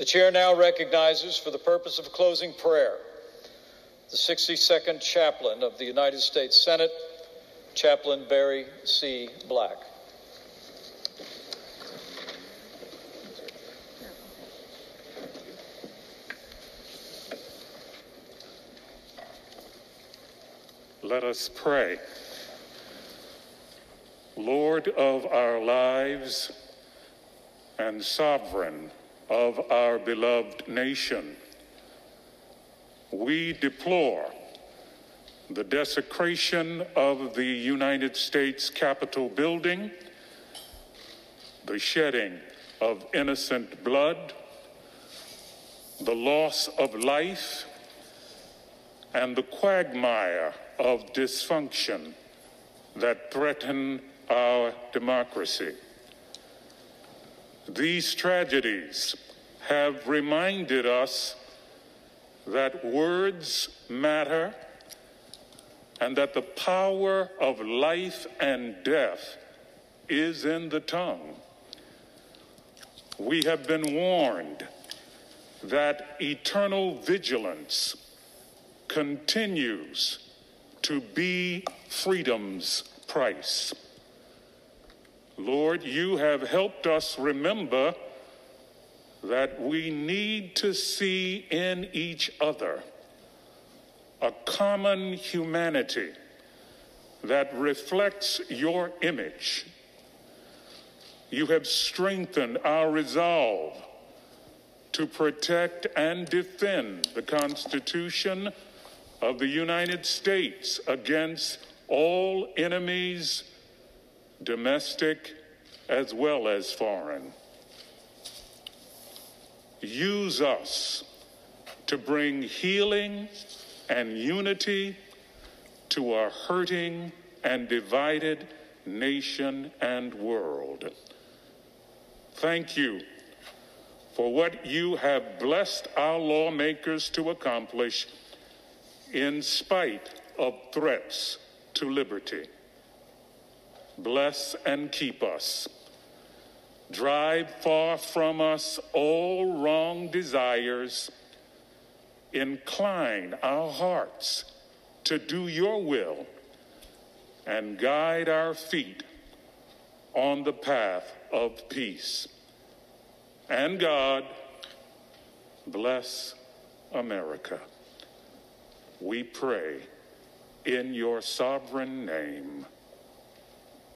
The chair now recognizes, for the purpose of closing prayer, the 62nd chaplain of the United States Senate, Chaplain Barry C. Black. Let us pray. Lord of our lives and sovereign of our beloved nation, we deplore the desecration of the United States Capitol building, the shedding of innocent blood, the loss of life, and the quagmire of dysfunction that threaten our democracy. These tragedies have reminded us that words matter and that the power of life and death is in the tongue. We have been warned that eternal vigilance continues to be freedom's price. Lord, you have helped us remember that we need to see in each other a common humanity that reflects your image. You have strengthened our resolve to protect and defend the Constitution of the United States against all enemies, domestic as well as foreign. Use us to bring healing and unity to a hurting and divided nation and world. Thank you for what you have blessed our lawmakers to accomplish in spite of threats to liberty. Bless and keep us. Drive far from us all wrong desires. Incline our hearts to do your will and guide our feet on the path of peace. And God, bless America. We pray in your sovereign name.